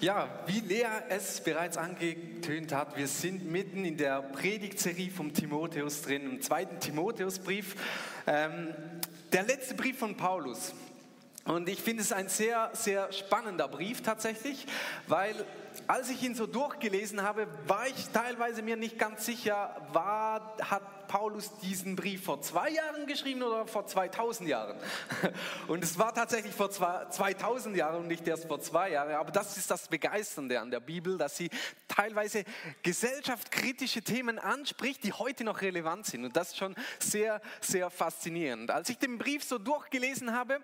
Ja, wie Lea es bereits angetönt hat, wir sind mitten in der Predigtserie vom Timotheus drin, im zweiten Timotheusbrief, ähm, der letzte Brief von Paulus. Und ich finde es ein sehr, sehr spannender Brief tatsächlich, weil als ich ihn so durchgelesen habe, war ich teilweise mir nicht ganz sicher, war, hat Paulus diesen Brief vor zwei Jahren geschrieben oder vor 2000 Jahren? Und es war tatsächlich vor 2000 Jahren und nicht erst vor zwei Jahren. Aber das ist das Begeisternde an der Bibel, dass sie teilweise gesellschaftskritische Themen anspricht, die heute noch relevant sind. Und das ist schon sehr, sehr faszinierend. Als ich den Brief so durchgelesen habe,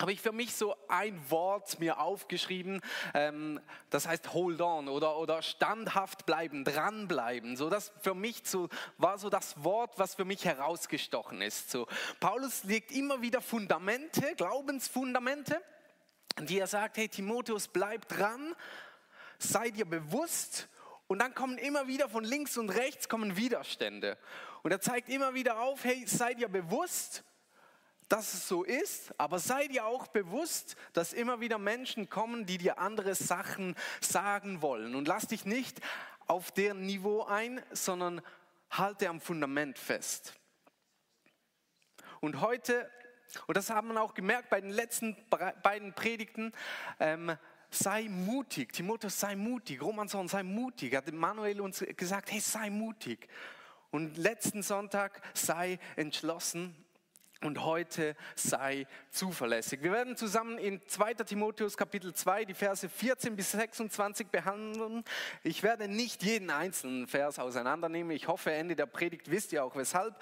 habe ich für mich so ein Wort mir aufgeschrieben, ähm, das heißt hold on oder, oder standhaft bleiben, dranbleiben. So das für mich so, war so das Wort, was für mich herausgestochen ist. So, Paulus legt immer wieder Fundamente, Glaubensfundamente, die er sagt, hey Timotheus, bleib dran, sei dir bewusst und dann kommen immer wieder von links und rechts kommen Widerstände. Und er zeigt immer wieder auf, hey, sei dir bewusst, dass es so ist, aber sei dir auch bewusst, dass immer wieder Menschen kommen, die dir andere Sachen sagen wollen. Und lass dich nicht auf deren Niveau ein, sondern halte am Fundament fest. Und heute, und das haben wir auch gemerkt bei den letzten beiden Predigten, ähm, sei mutig. Timotheus, sei mutig. Romanson, sei mutig. Hat Manuel uns gesagt, hey, sei mutig. Und letzten Sonntag sei entschlossen und heute sei zuverlässig. Wir werden zusammen in 2. Timotheus Kapitel 2 die Verse 14 bis 26 behandeln. Ich werde nicht jeden einzelnen Vers auseinandernehmen. Ich hoffe, Ende der Predigt wisst ihr auch weshalb.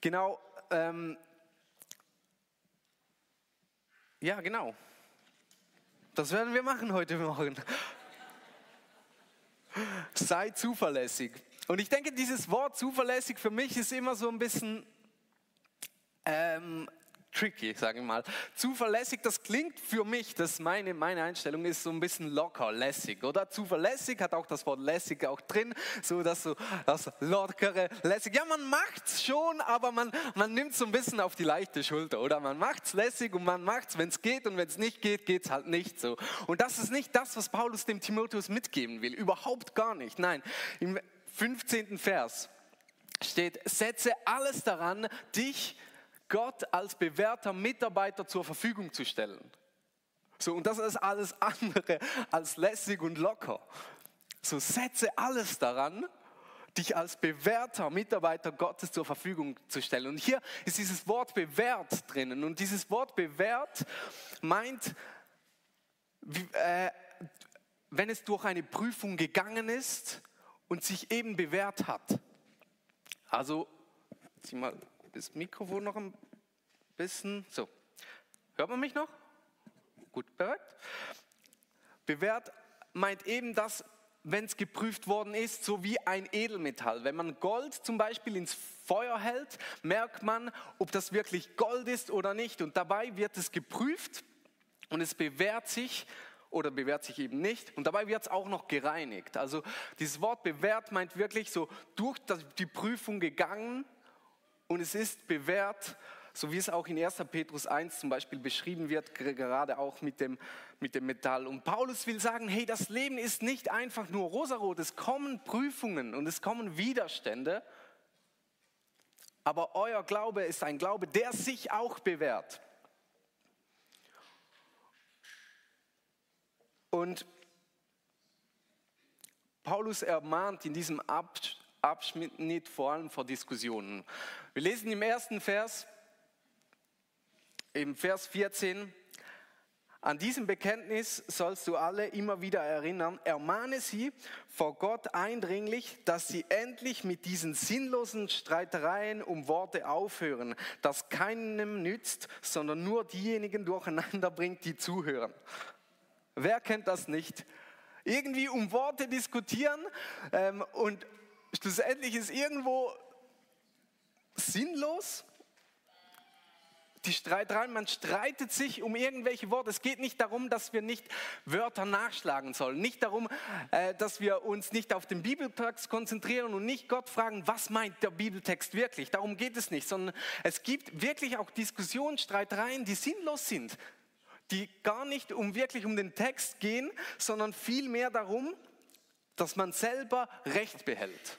Genau. Ähm, ja, genau. Das werden wir machen heute Morgen. Sei zuverlässig. Und ich denke, dieses Wort zuverlässig für mich ist immer so ein bisschen ähm, tricky, sage ich mal. Zuverlässig, das klingt für mich, das meine, meine Einstellung ist so ein bisschen locker, lässig, oder? Zuverlässig hat auch das Wort lässig auch drin, so das so das lockere, lässig. Ja, man macht's schon, aber man, man nimmt so ein bisschen auf die leichte Schulter, oder? Man macht's lässig und man macht's, wenn es geht und wenn es nicht geht, geht's halt nicht so. Und das ist nicht das, was Paulus dem Timotheus mitgeben will, überhaupt gar nicht. Nein, im 15. Vers steht, setze alles daran, dich Gott als bewährter Mitarbeiter zur Verfügung zu stellen. So, und das ist alles andere als lässig und locker. So setze alles daran, dich als bewährter Mitarbeiter Gottes zur Verfügung zu stellen. Und hier ist dieses Wort bewährt drinnen. Und dieses Wort bewährt meint, äh, wenn es durch eine Prüfung gegangen ist und sich eben bewährt hat. Also, zieh mal das Mikrofon noch ein bisschen. So, hört man mich noch? Gut, perfekt. Bewährt meint eben das, wenn es geprüft worden ist, so wie ein Edelmetall. Wenn man Gold zum Beispiel ins Feuer hält, merkt man, ob das wirklich Gold ist oder nicht. Und dabei wird es geprüft und es bewährt sich oder bewährt sich eben nicht. Und dabei wird es auch noch gereinigt. Also dieses Wort bewährt meint wirklich so durch die Prüfung gegangen und es ist bewährt, so wie es auch in 1. Petrus 1 zum Beispiel beschrieben wird, gerade auch mit dem, mit dem Metall. Und Paulus will sagen, hey, das Leben ist nicht einfach nur rosarot, es kommen Prüfungen und es kommen Widerstände, aber euer Glaube ist ein Glaube, der sich auch bewährt. Und Paulus ermahnt in diesem Abschnitt, Abschnitt vor allem vor Diskussionen. Wir lesen im ersten Vers, im Vers 14, an diesem Bekenntnis sollst du alle immer wieder erinnern. Ermahne sie vor Gott eindringlich, dass sie endlich mit diesen sinnlosen Streitereien um Worte aufhören, das keinem nützt, sondern nur diejenigen durcheinander bringt, die zuhören. Wer kennt das nicht? Irgendwie um Worte diskutieren ähm, und schlussendlich ist irgendwo sinnlos. Die Streitereien, man streitet sich um irgendwelche Worte. Es geht nicht darum, dass wir nicht Wörter nachschlagen sollen. Nicht darum, äh, dass wir uns nicht auf den Bibeltext konzentrieren und nicht Gott fragen, was meint der Bibeltext wirklich. Darum geht es nicht, sondern es gibt wirklich auch Diskussionen, Streitereien, die sinnlos sind die gar nicht um wirklich um den Text gehen, sondern vielmehr darum, dass man selber Recht behält.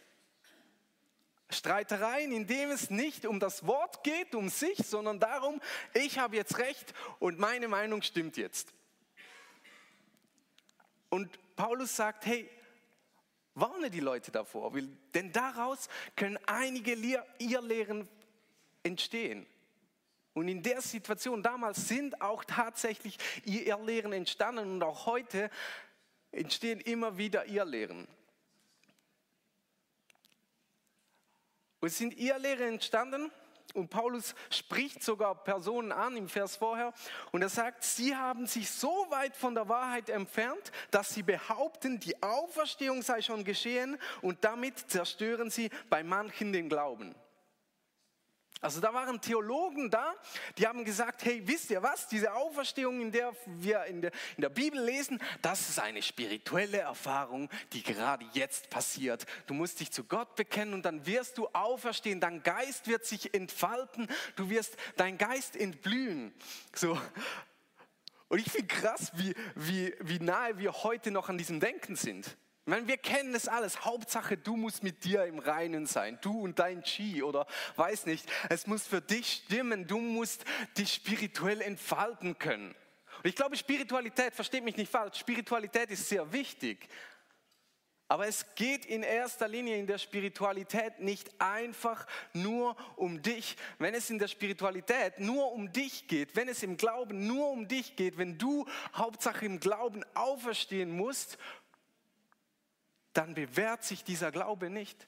Streitereien, in denen es nicht um das Wort geht, um sich, sondern darum, ich habe jetzt Recht und meine Meinung stimmt jetzt. Und Paulus sagt, hey, warne die Leute davor, denn daraus können einige Irrlehren entstehen. Und in der Situation damals sind auch tatsächlich Irrlehren entstanden und auch heute entstehen immer wieder Irrlehren. Und es sind Irrlehren entstanden und Paulus spricht sogar Personen an im Vers vorher und er sagt, sie haben sich so weit von der Wahrheit entfernt, dass sie behaupten, die Auferstehung sei schon geschehen und damit zerstören sie bei manchen den Glauben. Also da waren Theologen da, die haben gesagt, hey, wisst ihr was, diese Auferstehung, in der wir in der, in der Bibel lesen, das ist eine spirituelle Erfahrung, die gerade jetzt passiert. Du musst dich zu Gott bekennen und dann wirst du auferstehen, dein Geist wird sich entfalten, du wirst dein Geist entblühen. So. Und ich finde krass, wie, wie, wie nahe wir heute noch an diesem Denken sind. Ich meine, wir kennen es alles. Hauptsache, du musst mit dir im Reinen sein. Du und dein Chi oder weiß nicht. Es muss für dich stimmen. Du musst dich spirituell entfalten können. Und ich glaube, Spiritualität, versteht mich nicht falsch, Spiritualität ist sehr wichtig. Aber es geht in erster Linie in der Spiritualität nicht einfach nur um dich. Wenn es in der Spiritualität nur um dich geht, wenn es im Glauben nur um dich geht, wenn du Hauptsache im Glauben auferstehen musst dann bewährt sich dieser Glaube nicht.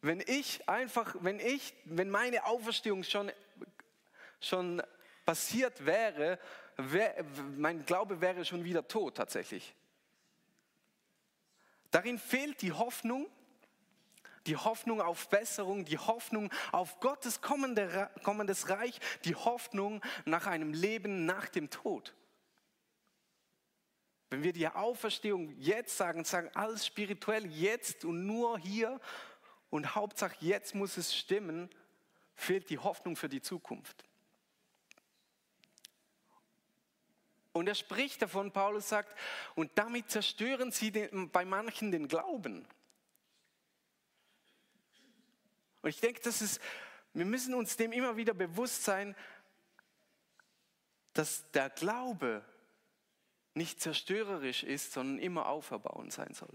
Wenn ich einfach, wenn ich, wenn meine Auferstehung schon, schon passiert wäre, wär, mein Glaube wäre schon wieder tot tatsächlich. Darin fehlt die Hoffnung, die Hoffnung auf Besserung, die Hoffnung auf Gottes kommendes Reich, die Hoffnung nach einem Leben nach dem Tod. Wenn wir die Auferstehung jetzt sagen, sagen alles spirituell jetzt und nur hier und Hauptsache jetzt muss es stimmen, fehlt die Hoffnung für die Zukunft. Und er spricht davon, Paulus sagt, und damit zerstören sie den, bei manchen den Glauben. Und ich denke, das ist, wir müssen uns dem immer wieder bewusst sein, dass der Glaube nicht zerstörerisch ist, sondern immer auferbauend sein soll.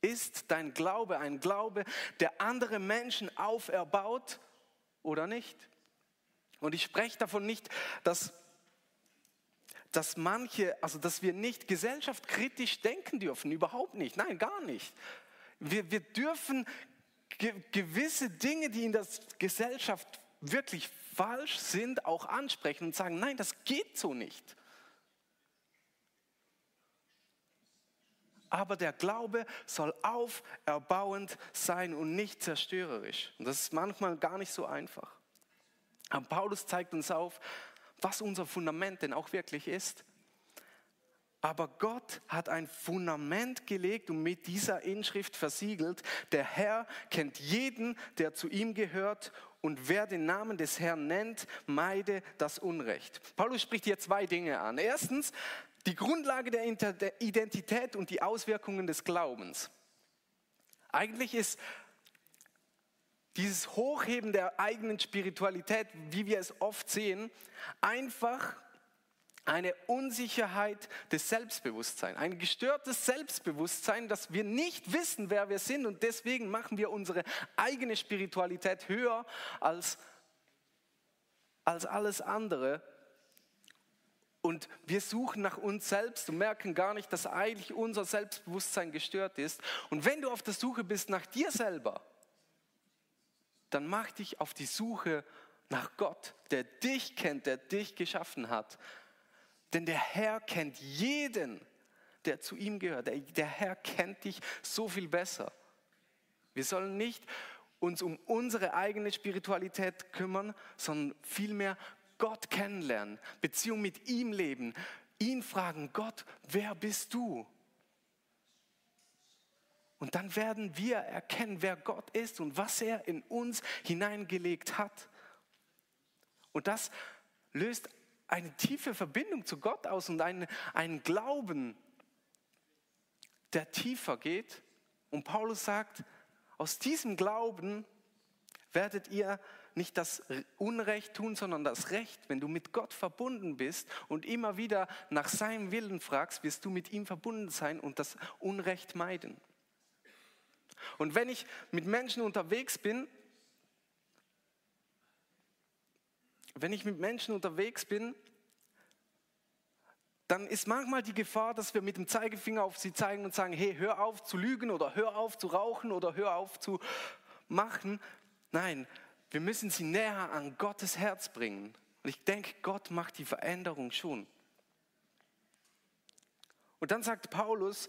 Ist dein Glaube ein Glaube, der andere Menschen auferbaut oder nicht? Und ich spreche davon nicht, dass, dass manche, also dass wir nicht gesellschaftskritisch denken dürfen, überhaupt nicht, nein, gar nicht. Wir, wir dürfen ge gewisse Dinge, die in der Gesellschaft wirklich falsch sind, auch ansprechen und sagen, nein, das geht so nicht. Aber der Glaube soll auferbauend sein und nicht zerstörerisch. Und das ist manchmal gar nicht so einfach. Aber Paulus zeigt uns auf, was unser Fundament denn auch wirklich ist. Aber Gott hat ein Fundament gelegt und mit dieser Inschrift versiegelt. Der Herr kennt jeden, der zu ihm gehört und wer den Namen des Herrn nennt, meide das Unrecht. Paulus spricht hier zwei Dinge an. Erstens, die Grundlage der Identität und die Auswirkungen des Glaubens. Eigentlich ist dieses Hochheben der eigenen Spiritualität, wie wir es oft sehen, einfach eine Unsicherheit des Selbstbewusstseins, ein gestörtes Selbstbewusstsein, dass wir nicht wissen, wer wir sind und deswegen machen wir unsere eigene Spiritualität höher als, als alles andere und wir suchen nach uns selbst und merken gar nicht, dass eigentlich unser Selbstbewusstsein gestört ist. Und wenn du auf der Suche bist nach dir selber, dann mach dich auf die Suche nach Gott, der dich kennt, der dich geschaffen hat. Denn der Herr kennt jeden, der zu ihm gehört. Der, der Herr kennt dich so viel besser. Wir sollen nicht uns um unsere eigene Spiritualität kümmern, sondern vielmehr Gott kennenlernen, Beziehung mit ihm leben, ihn fragen, Gott, wer bist du? Und dann werden wir erkennen, wer Gott ist und was er in uns hineingelegt hat. Und das löst eine tiefe Verbindung zu Gott aus und einen, einen Glauben, der tiefer geht. Und Paulus sagt, aus diesem Glauben werdet ihr nicht das Unrecht tun, sondern das Recht. Wenn du mit Gott verbunden bist und immer wieder nach seinem Willen fragst, wirst du mit ihm verbunden sein und das Unrecht meiden. Und wenn ich mit Menschen unterwegs bin, wenn ich mit Menschen unterwegs bin, dann ist manchmal die Gefahr, dass wir mit dem Zeigefinger auf sie zeigen und sagen, hey, hör auf zu lügen oder hör auf zu rauchen oder hör auf zu machen. Nein, wir müssen sie näher an Gottes Herz bringen. Und ich denke, Gott macht die Veränderung schon. Und dann sagt Paulus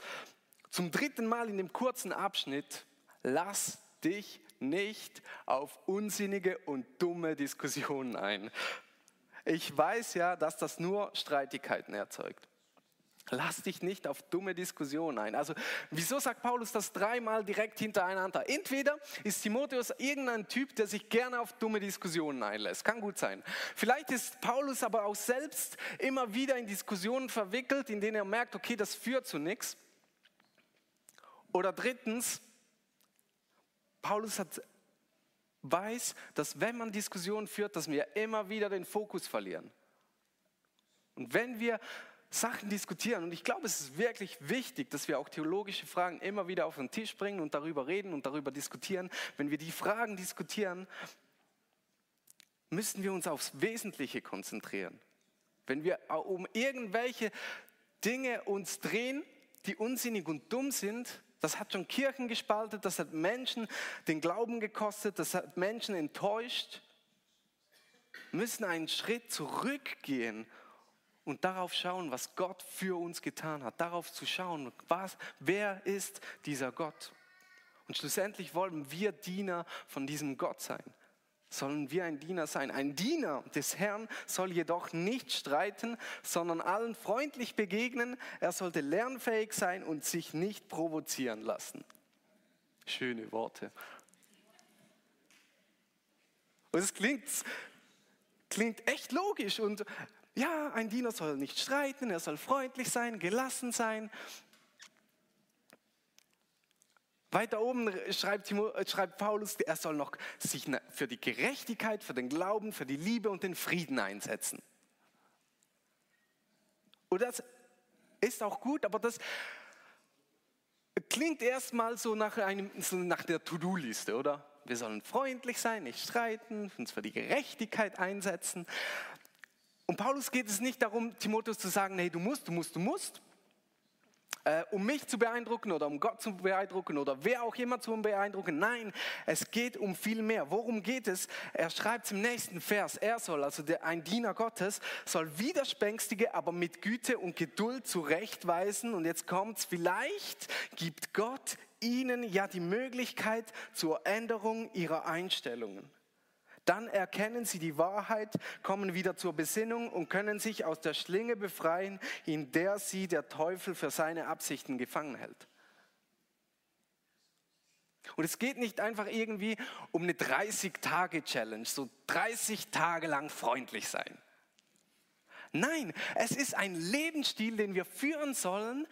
zum dritten Mal in dem kurzen Abschnitt, lass dich nicht auf unsinnige und dumme Diskussionen ein. Ich weiß ja, dass das nur Streitigkeiten erzeugt. Lass dich nicht auf dumme Diskussionen ein. Also, wieso sagt Paulus das dreimal direkt hintereinander? Entweder ist Timotheus irgendein Typ, der sich gerne auf dumme Diskussionen einlässt. Kann gut sein. Vielleicht ist Paulus aber auch selbst immer wieder in Diskussionen verwickelt, in denen er merkt, okay, das führt zu nichts. Oder drittens, Paulus hat, weiß, dass wenn man Diskussionen führt, dass wir immer wieder den Fokus verlieren. Und wenn wir Sachen diskutieren, und ich glaube, es ist wirklich wichtig, dass wir auch theologische Fragen immer wieder auf den Tisch bringen und darüber reden und darüber diskutieren. Wenn wir die Fragen diskutieren, müssen wir uns aufs Wesentliche konzentrieren. Wenn wir um irgendwelche Dinge uns drehen, die unsinnig und dumm sind, das hat schon Kirchen gespaltet, das hat Menschen den Glauben gekostet, das hat Menschen enttäuscht. Müssen einen Schritt zurückgehen und darauf schauen, was Gott für uns getan hat. Darauf zu schauen, was, wer ist dieser Gott. Und schlussendlich wollen wir Diener von diesem Gott sein sollen wir ein Diener sein. Ein Diener des Herrn soll jedoch nicht streiten, sondern allen freundlich begegnen. Er sollte lernfähig sein und sich nicht provozieren lassen. Schöne Worte. Und es klingt, klingt echt logisch. Und ja, ein Diener soll nicht streiten, er soll freundlich sein, gelassen sein. Weiter oben schreibt, schreibt, Paulus, er soll noch sich für die Gerechtigkeit, für den Glauben, für die Liebe und den Frieden einsetzen. Und das ist auch gut, aber das klingt erstmal so nach, einem, so nach der To-Do-Liste, oder? Wir sollen freundlich sein, nicht streiten, uns für die Gerechtigkeit einsetzen. Und Paulus geht es nicht darum, Timotheus zu sagen, nee, du musst, du musst, du musst, äh, um mich zu beeindrucken oder um Gott zu beeindrucken oder wer auch immer zu beeindrucken. Nein, es geht um viel mehr. Worum geht es? Er schreibt im nächsten Vers. Er soll, also der, ein Diener Gottes, soll Widerspänstige aber mit Güte und Geduld zurechtweisen. Und jetzt kommt's, vielleicht gibt Gott ihnen ja die Möglichkeit zur Änderung ihrer Einstellungen. Dann erkennen sie die Wahrheit, kommen wieder zur Besinnung und können sich aus der Schlinge befreien, in der sie der Teufel für seine Absichten gefangen hält. Und es geht nicht einfach irgendwie um eine 30-Tage-Challenge, so 30 Tage lang freundlich sein. Nein, es ist ein Lebensstil, den wir führen sollen,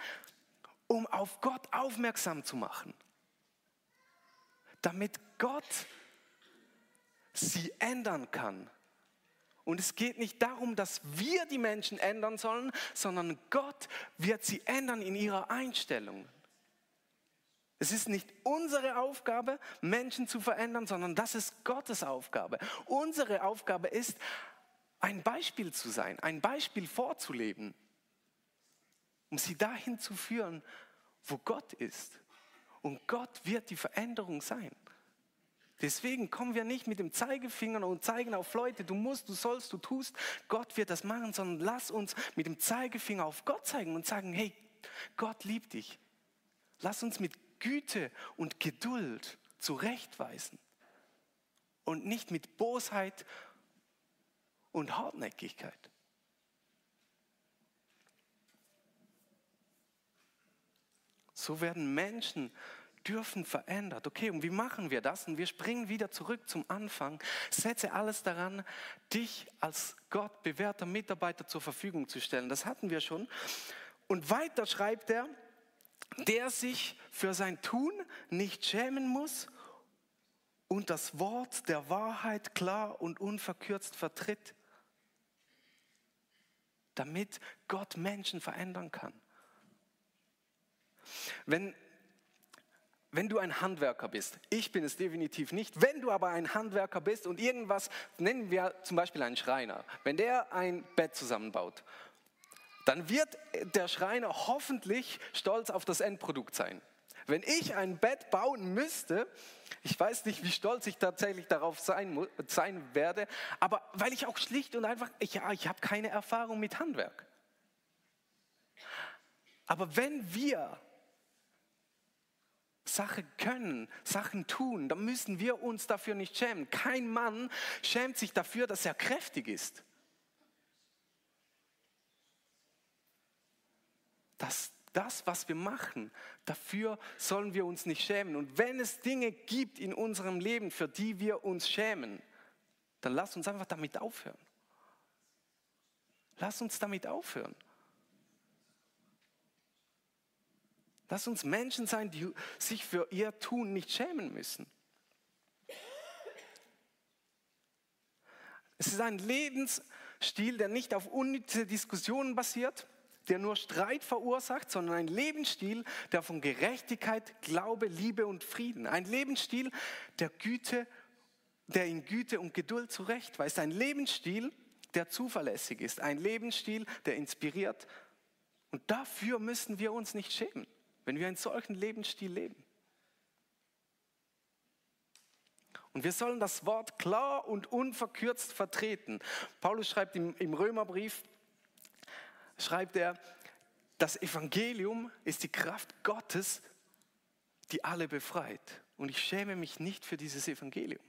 um auf Gott aufmerksam zu machen. Damit Gott sie ändern kann. Und es geht nicht darum, dass wir die Menschen ändern sollen, sondern Gott wird sie ändern in ihrer Einstellung. Es ist nicht unsere Aufgabe, Menschen zu verändern, sondern das ist Gottes Aufgabe. Unsere Aufgabe ist, ein Beispiel zu sein, ein Beispiel vorzuleben, um sie dahin zu führen, wo Gott ist. Und Gott wird die Veränderung sein. Deswegen kommen wir nicht mit dem Zeigefinger und zeigen auf Leute, du musst, du sollst, du tust. Gott wird das machen, sondern lass uns mit dem Zeigefinger auf Gott zeigen und sagen, hey, Gott liebt dich. Lass uns mit Güte und Geduld zurechtweisen und nicht mit Bosheit und Hartnäckigkeit. So werden Menschen dürfen verändert. Okay, und wie machen wir das? Und wir springen wieder zurück zum Anfang. Setze alles daran, dich als Gott bewährter Mitarbeiter zur Verfügung zu stellen. Das hatten wir schon. Und weiter schreibt er, der sich für sein Tun nicht schämen muss und das Wort der Wahrheit klar und unverkürzt vertritt, damit Gott Menschen verändern kann. Wenn, wenn du ein Handwerker bist, ich bin es definitiv nicht, wenn du aber ein Handwerker bist und irgendwas, nennen wir zum Beispiel einen Schreiner, wenn der ein Bett zusammenbaut, dann wird der Schreiner hoffentlich stolz auf das Endprodukt sein. Wenn ich ein Bett bauen müsste, ich weiß nicht, wie stolz ich tatsächlich darauf sein, sein werde, aber weil ich auch schlicht und einfach, ja, ich habe keine Erfahrung mit Handwerk. Aber wenn wir Sachen können, Sachen tun, dann müssen wir uns dafür nicht schämen. Kein Mann schämt sich dafür, dass er kräftig ist. Das, das, was wir machen, dafür sollen wir uns nicht schämen. Und wenn es Dinge gibt in unserem Leben, für die wir uns schämen, dann lass uns einfach damit aufhören. Lass uns damit aufhören. Lass uns Menschen sein, die sich für ihr Tun nicht schämen müssen. Es ist ein Lebensstil, der nicht auf unnütze Diskussionen basiert, der nur Streit verursacht, sondern ein Lebensstil, der von Gerechtigkeit, Glaube, Liebe und Frieden, ein Lebensstil, der Güte, der in Güte und Geduld zurechtweist, ein Lebensstil, der zuverlässig ist, ein Lebensstil, der inspiriert. Und dafür müssen wir uns nicht schämen, wenn wir einen solchen Lebensstil leben. Und wir sollen das Wort klar und unverkürzt vertreten. Paulus schreibt im, im Römerbrief, schreibt er, das Evangelium ist die Kraft Gottes, die alle befreit. Und ich schäme mich nicht für dieses Evangelium.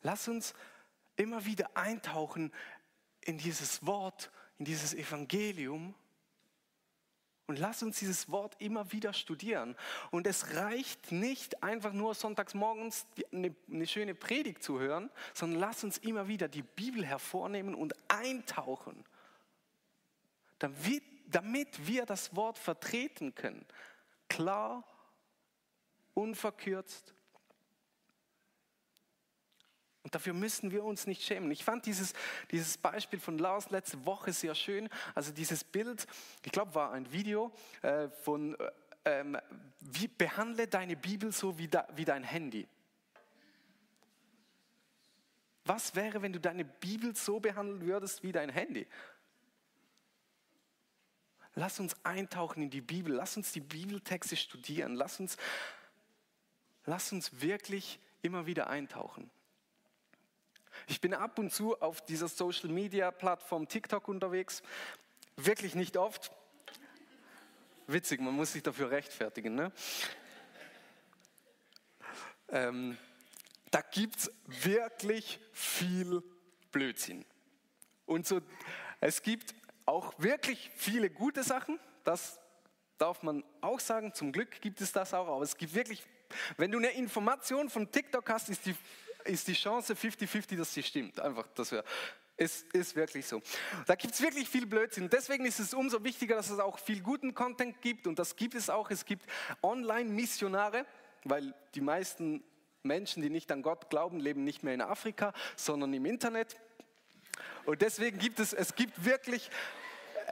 Lass uns immer wieder eintauchen in dieses Wort, in dieses Evangelium und lass uns dieses Wort immer wieder studieren. Und es reicht nicht einfach nur sonntags morgens eine, schöne Predigt zu hören, sondern lass uns immer wieder die Bibel hervornehmen und eintauchen, damit, damit wir das Wort vertreten können. Klar, unverkürzt und dafür müssen wir uns nicht schämen. Ich fand dieses, dieses Beispiel von Lars letzte Woche sehr schön. Also dieses Bild, ich glaube, war ein Video äh, von, äh, ähm, wie behandle deine Bibel so wie, da, wie dein Handy. Was wäre, wenn du deine Bibel so behandeln würdest wie dein Handy? Lass uns eintauchen in die Bibel, lass uns die Bibeltexte studieren, lass uns, lass uns wirklich immer wieder eintauchen. Ich bin ab und zu auf dieser Social Media Plattform TikTok unterwegs. Wirklich nicht oft. Witzig, man muss sich dafür rechtfertigen. Ne? Ähm, da gibt es wirklich viel Blödsinn. Und so, es gibt auch wirklich viele gute Sachen, das darf man auch sagen. Zum Glück gibt es das auch, aber es gibt wirklich, wenn du eine Information von TikTok hast, ist die ist die Chance 50-50, dass sie stimmt. Einfach, das wäre. Es ist wirklich so. Da gibt es wirklich viel Blödsinn. Deswegen ist es umso wichtiger, dass es auch viel guten Content gibt. Und das gibt es auch. Es gibt Online-Missionare, weil die meisten Menschen, die nicht an Gott glauben, leben nicht mehr in Afrika, sondern im Internet. Und deswegen gibt es, es gibt wirklich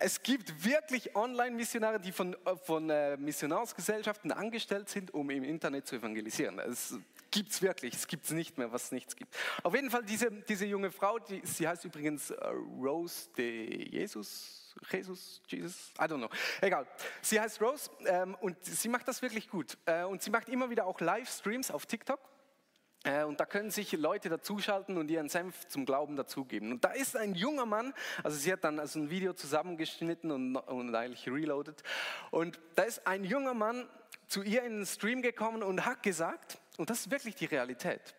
es gibt wirklich Online-Missionare, die von, von äh, Missionarsgesellschaften angestellt sind, um im Internet zu evangelisieren. Es gibt es wirklich, es gibt es nicht mehr, was es nichts gibt. Auf jeden Fall diese, diese junge Frau, die, sie heißt übrigens äh, Rose de Jesus, Jesus, Jesus, I don't know. Egal. Sie heißt Rose ähm, und sie macht das wirklich gut. Äh, und sie macht immer wieder auch Livestreams auf TikTok. Äh, und da können sich Leute dazuschalten und ihren Senf zum Glauben dazugeben. Und da ist ein junger Mann, also sie hat dann also ein Video zusammengeschnitten und, und eigentlich reloaded. Und da ist ein junger Mann zu ihr in den Stream gekommen und hat gesagt, und das ist wirklich die Realität.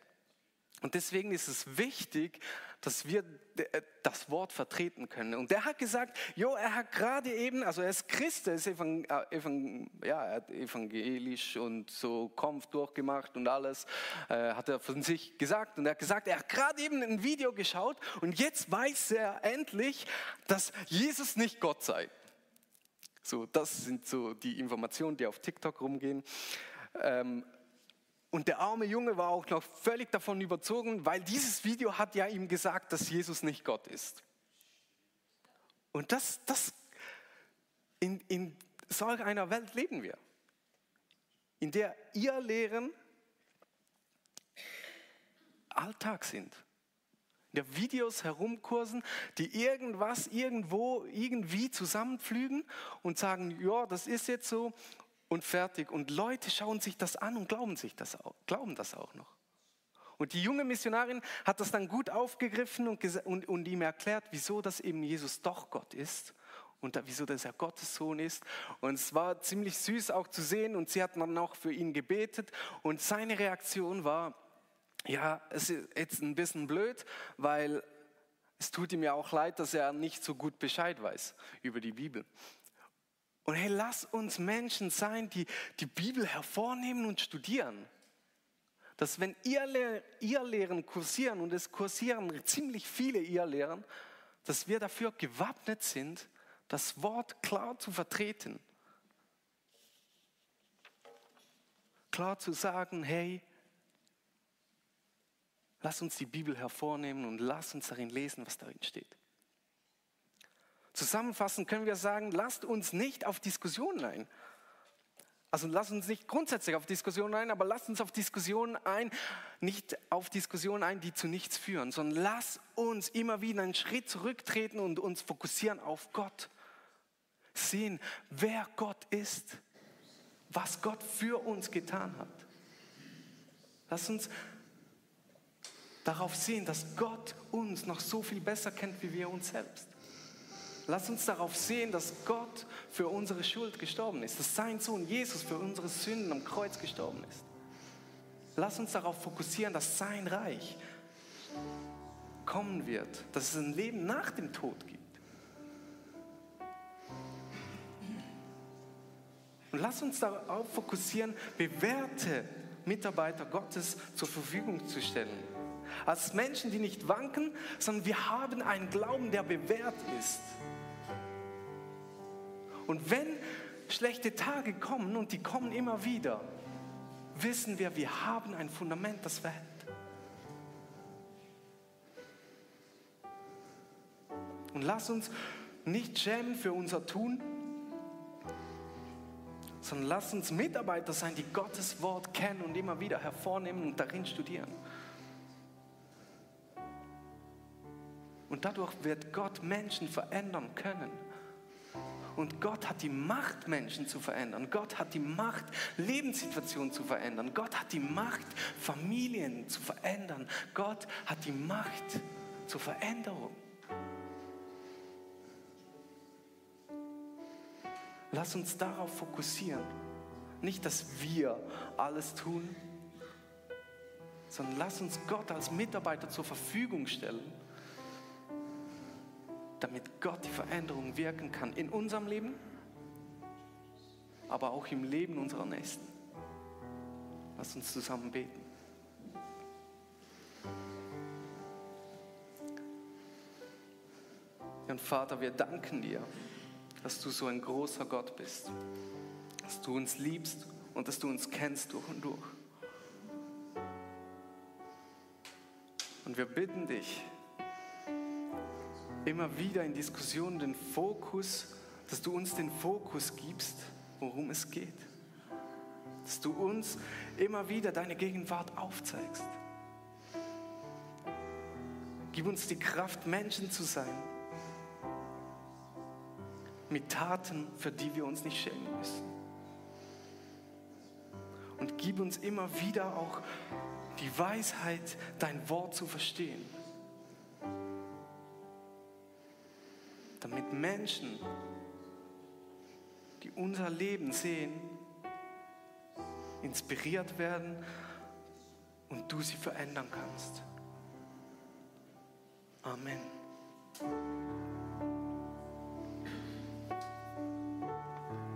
Und deswegen ist es wichtig, dass wir äh, das Wort vertreten können. Und der hat gesagt, jo, er hat gerade eben, also er ist Christ, er ist evang, äh, evang, ja, er hat evangelisch und so Kampf durchgemacht und alles, äh, hat er von sich gesagt. Und er hat gesagt, er hat gerade eben ein Video geschaut und jetzt weiß er endlich, dass Jesus nicht Gott sei. So, das sind so die Informationen, die auf TikTok rumgehen. Ähm, und der arme Junge war auch noch völlig davon überzogen, weil dieses Video hat ja ihm gesagt, dass Jesus nicht Gott ist. Und das, das in, in solch einer Welt leben wir, in der ihr Lehren Alltag sind. In der Videos herumkursen, die irgendwas irgendwo irgendwie zusammenpflügen und sagen, ja, das ist jetzt so und fertig. Und Leute schauen sich das an und glauben, sich das auch, glauben das auch noch. Und die junge Missionarin hat das dann gut aufgegriffen und, und, und ihm erklärt, wieso das eben Jesus doch Gott ist und wieso das er Gottes Sohn ist. Und es war ziemlich süß auch zu sehen und sie hat dann auch für ihn gebetet und seine Reaktion war, ja, es ist jetzt ein bisschen blöd, weil es tut ihm ja auch leid, dass er nicht so gut Bescheid weiß über die Bibel. Und hey, lass uns Menschen sein, die die Bibel hervornehmen und studieren. Dass wenn ihr, ihr Lehren kursieren, und es kursieren ziemlich viele ihr Lehren, dass wir dafür gewappnet sind, das Wort klar zu vertreten. Klar zu sagen, hey, lass uns die Bibel hervornehmen und lass uns darin lesen, was darin steht. Zusammenfassend können wir sagen, lasst uns nicht auf Diskussionen ein. Also lasst uns nicht grundsätzlich auf Diskussionen ein, aber lasst uns auf Diskussionen ein, nicht auf Diskussionen ein, die zu nichts führen, sondern lasst uns immer wieder einen Schritt zurücktreten und uns fokussieren auf Gott. Sehen, wer Gott ist, was Gott für uns getan hat. Lasst uns darauf sehen, dass Gott uns noch so viel besser kennt, wie wir uns selbst. Lass uns darauf sehen, dass Gott für unsere Schuld gestorben ist, dass sein Sohn Jesus für unsere Sünden am Kreuz gestorben ist. Lass uns darauf fokussieren, dass sein Reich kommen wird, dass es ein Leben nach dem Tod gibt. Und lass uns darauf fokussieren, bewährte Mitarbeiter Gottes zur Verfügung zu stellen. Als Menschen, die nicht wanken, sondern wir haben einen Glauben, der bewährt ist. Und wenn schlechte Tage kommen, und die kommen immer wieder, wissen wir, wir haben ein Fundament, das verhält. Und lass uns nicht schämen für unser Tun, sondern lass uns Mitarbeiter sein, die Gottes Wort kennen und immer wieder hervornehmen und darin studieren. Und dadurch wird Gott Menschen verändern können. Und Gott hat die Macht, Menschen zu verändern. Gott hat die Macht, Lebenssituationen zu verändern. Gott hat die Macht, Familien zu verändern. Gott hat die Macht zur Veränderung. Lass uns darauf fokussieren. Nicht, dass wir alles tun, sondern lass uns Gott als Mitarbeiter zur Verfügung stellen damit Gott die Veränderung wirken kann in unserem Leben, aber auch im Leben unserer Nächsten. Lass uns zusammen beten. Und Vater, wir danken dir, dass du so ein großer Gott bist, dass du uns liebst und dass du uns kennst durch und durch. Und wir bitten dich, immer wieder in Diskussionen den Fokus, dass du uns den Fokus gibst, worum es geht. Dass du uns immer wieder deine Gegenwart aufzeigst. Gib uns die Kraft, Menschen zu sein. Mit Taten, für die wir uns nicht schämen müssen. Und gib uns immer wieder auch die Weisheit, dein Wort zu verstehen. mit Menschen, die unser Leben sehen, inspiriert werden und du sie verändern kannst. Amen.